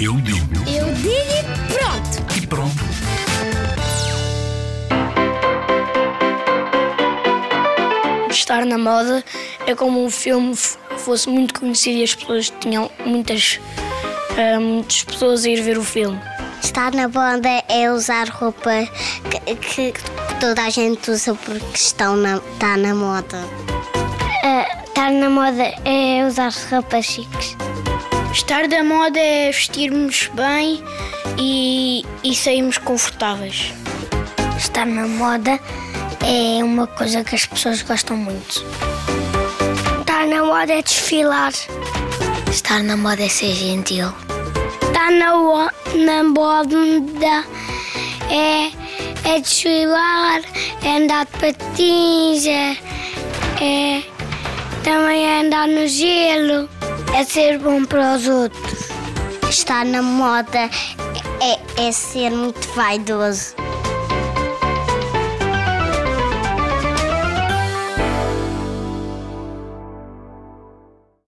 Eu digo Eu digo e pronto. e pronto. Estar na moda é como um filme fosse muito conhecido e as pessoas tinham muitas, ah, muitas pessoas a ir ver o filme. Estar na moda é usar roupa que, que toda a gente usa porque estão na, está na moda. Estar na moda é usar roupas chiques. Estar da moda é vestirmos bem e, e sairmos confortáveis. Estar na moda é uma coisa que as pessoas gostam muito. Estar na moda é desfilar. Estar na moda é ser gentil. Estar na, na moda é, é desfilar, é andar de patins, é, é também é andar no gelo, é ser bom para os outros. Estar na moda é, é ser muito vaidoso.